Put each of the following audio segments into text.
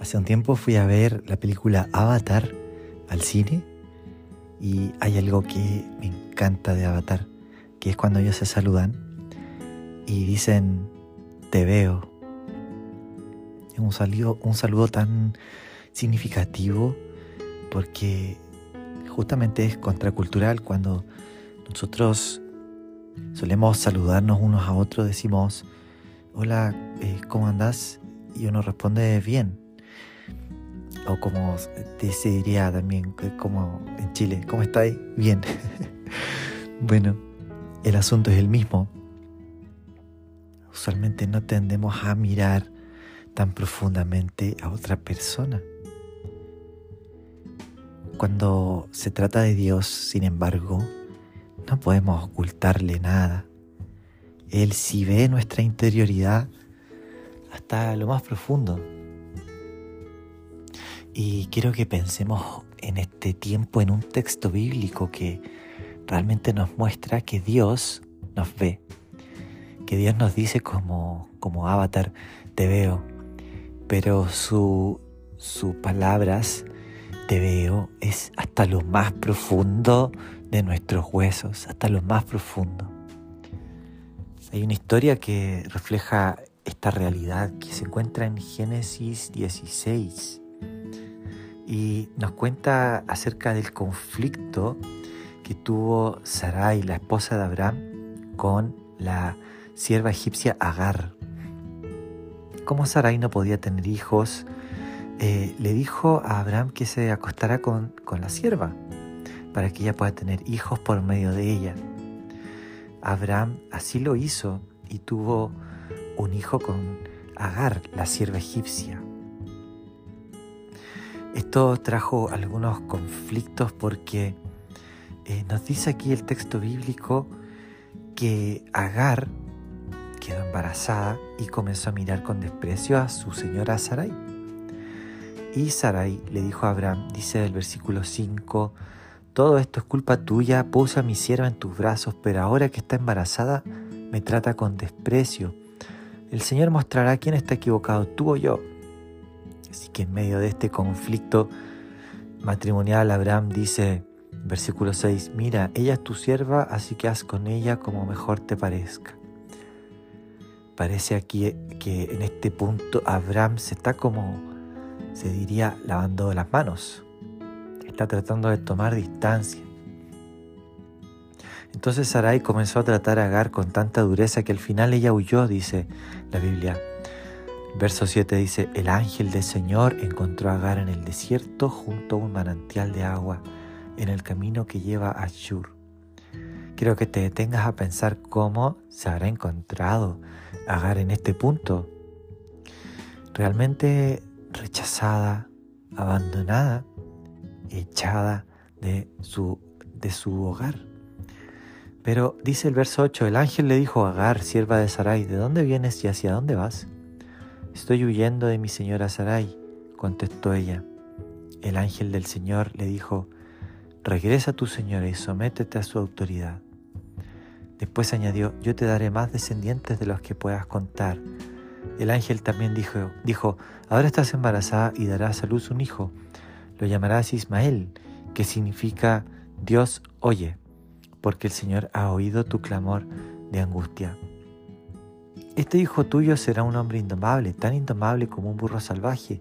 Hace un tiempo fui a ver la película Avatar al cine y hay algo que me encanta de Avatar, que es cuando ellos se saludan y dicen te veo. Es un saludo, un saludo tan significativo porque justamente es contracultural cuando nosotros solemos saludarnos unos a otros, decimos, hola, eh, ¿cómo andás? Y uno responde bien. O como se diría también, como en Chile, ¿cómo estáis? Bien. bueno, el asunto es el mismo. Usualmente no tendemos a mirar tan profundamente a otra persona. Cuando se trata de Dios, sin embargo, no podemos ocultarle nada. Él sí ve nuestra interioridad hasta lo más profundo. Y quiero que pensemos en este tiempo en un texto bíblico que realmente nos muestra que Dios nos ve, que Dios nos dice como, como avatar, te veo, pero su, sus palabras, te veo, es hasta lo más profundo de nuestros huesos, hasta lo más profundo. Hay una historia que refleja esta realidad que se encuentra en Génesis 16 y nos cuenta acerca del conflicto que tuvo Sarai, la esposa de Abraham, con la sierva egipcia Agar. Como Sarai no podía tener hijos, eh, le dijo a Abraham que se acostara con, con la sierva para que ella pueda tener hijos por medio de ella. Abraham así lo hizo y tuvo un hijo con Agar, la sierva egipcia. Esto trajo algunos conflictos porque eh, nos dice aquí el texto bíblico que Agar quedó embarazada y comenzó a mirar con desprecio a su señora Sarai. Y Sarai le dijo a Abraham, dice el versículo 5, todo esto es culpa tuya, puse a mi sierva en tus brazos, pero ahora que está embarazada me trata con desprecio. El Señor mostrará quién está equivocado, tú o yo. Así que en medio de este conflicto matrimonial, Abraham dice, versículo 6, mira, ella es tu sierva, así que haz con ella como mejor te parezca. Parece aquí que en este punto Abraham se está como, se diría, lavando las manos. Está tratando de tomar distancia. Entonces Sarai comenzó a tratar a Agar con tanta dureza que al final ella huyó, dice la Biblia. Verso 7 dice, el ángel del Señor encontró a Agar en el desierto junto a un manantial de agua en el camino que lleva a Shur. Quiero que te detengas a pensar cómo se habrá encontrado Agar en este punto. Realmente rechazada, abandonada, echada de su, de su hogar. Pero dice el verso 8, el ángel le dijo a Agar, sierva de Sarai, ¿de dónde vienes y hacia dónde vas? Estoy huyendo de mi señora Sarai, contestó ella. El ángel del Señor le dijo, regresa a tu señora y sométete a su autoridad. Después añadió, yo te daré más descendientes de los que puedas contar. El ángel también dijo, dijo, ahora estás embarazada y darás a luz un hijo. Lo llamarás Ismael, que significa Dios oye, porque el Señor ha oído tu clamor de angustia. Este hijo tuyo será un hombre indomable, tan indomable como un burro salvaje.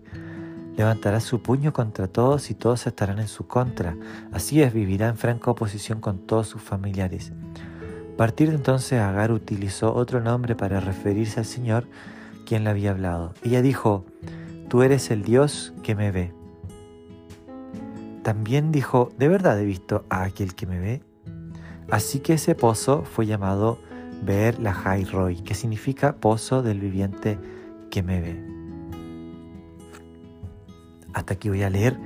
Levantará su puño contra todos y todos estarán en su contra. Así es, vivirá en franca oposición con todos sus familiares. A partir de entonces Agar utilizó otro nombre para referirse al Señor, quien le había hablado. Ella dijo, Tú eres el Dios que me ve. También dijo, ¿de verdad he visto a aquel que me ve? Así que ese pozo fue llamado ver la Jai que significa pozo del viviente que me ve. Hasta aquí voy a leer.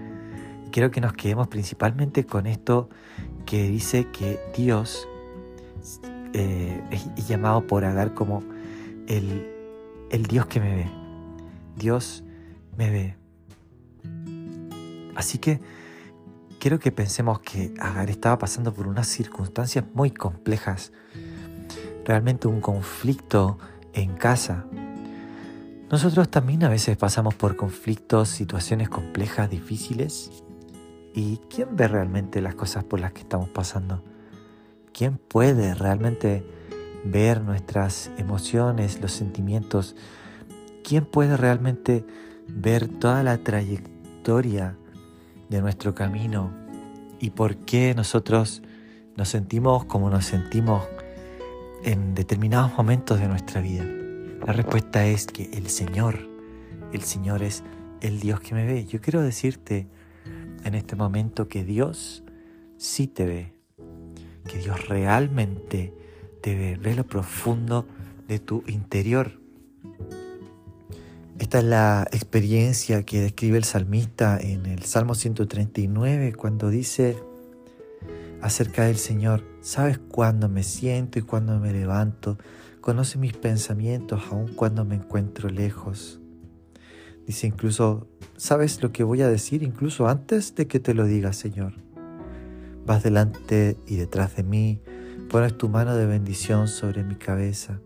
Quiero que nos quedemos principalmente con esto que dice que Dios eh, es llamado por Agar como el, el Dios que me ve. Dios me ve. Así que quiero que pensemos que Agar estaba pasando por unas circunstancias muy complejas realmente un conflicto en casa. Nosotros también a veces pasamos por conflictos, situaciones complejas, difíciles. ¿Y quién ve realmente las cosas por las que estamos pasando? ¿Quién puede realmente ver nuestras emociones, los sentimientos? ¿Quién puede realmente ver toda la trayectoria de nuestro camino y por qué nosotros nos sentimos como nos sentimos en determinados momentos de nuestra vida? La respuesta es que el Señor, el Señor es el Dios que me ve. Yo quiero decirte en este momento que Dios sí te ve, que Dios realmente te ve, ve lo profundo de tu interior. Esta es la experiencia que describe el salmista en el Salmo 139 cuando dice acerca del Señor, sabes cuándo me siento y cuándo me levanto, conoce mis pensamientos aun cuando me encuentro lejos. Dice incluso, sabes lo que voy a decir incluso antes de que te lo diga, Señor. Vas delante y detrás de mí, pones tu mano de bendición sobre mi cabeza.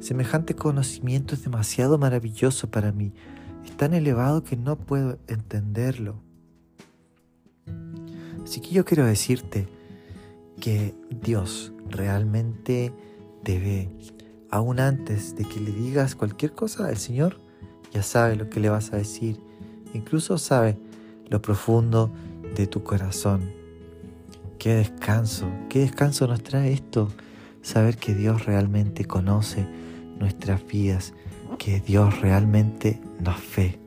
Semejante conocimiento es demasiado maravilloso para mí, es tan elevado que no puedo entenderlo. Así que yo quiero decirte que Dios realmente te ve. Aún antes de que le digas cualquier cosa, el Señor ya sabe lo que le vas a decir. Incluso sabe lo profundo de tu corazón. Qué descanso, qué descanso nos trae esto. Saber que Dios realmente conoce nuestras vidas, que Dios realmente nos ve.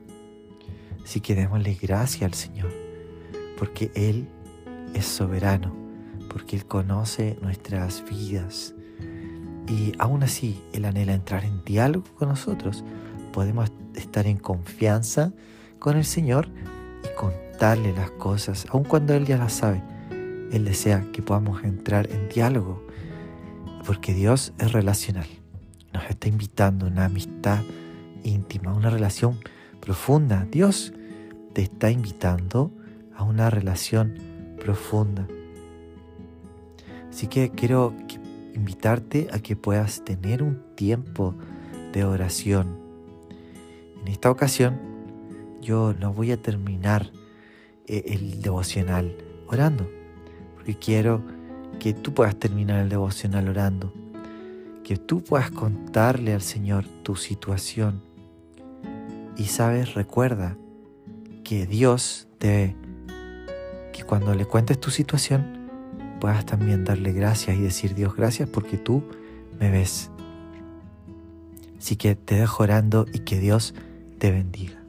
Así que démosle gracias al Señor, porque Él es soberano, porque Él conoce nuestras vidas. Y aún así, Él anhela entrar en diálogo con nosotros. Podemos estar en confianza con el Señor y contarle las cosas, aun cuando Él ya las sabe. Él desea que podamos entrar en diálogo, porque Dios es relacional. Nos está invitando a una amistad íntima, una relación profunda. Dios te está invitando a una relación profunda. Así que quiero invitarte a que puedas tener un tiempo de oración. En esta ocasión yo no voy a terminar eh, el devocional orando, porque quiero que tú puedas terminar el devocional orando, que tú puedas contarle al Señor tu situación. Y sabes, recuerda que Dios te que cuando le cuentes tu situación puedas también darle gracias y decir Dios gracias porque tú me ves. Así que te dejo orando y que Dios te bendiga.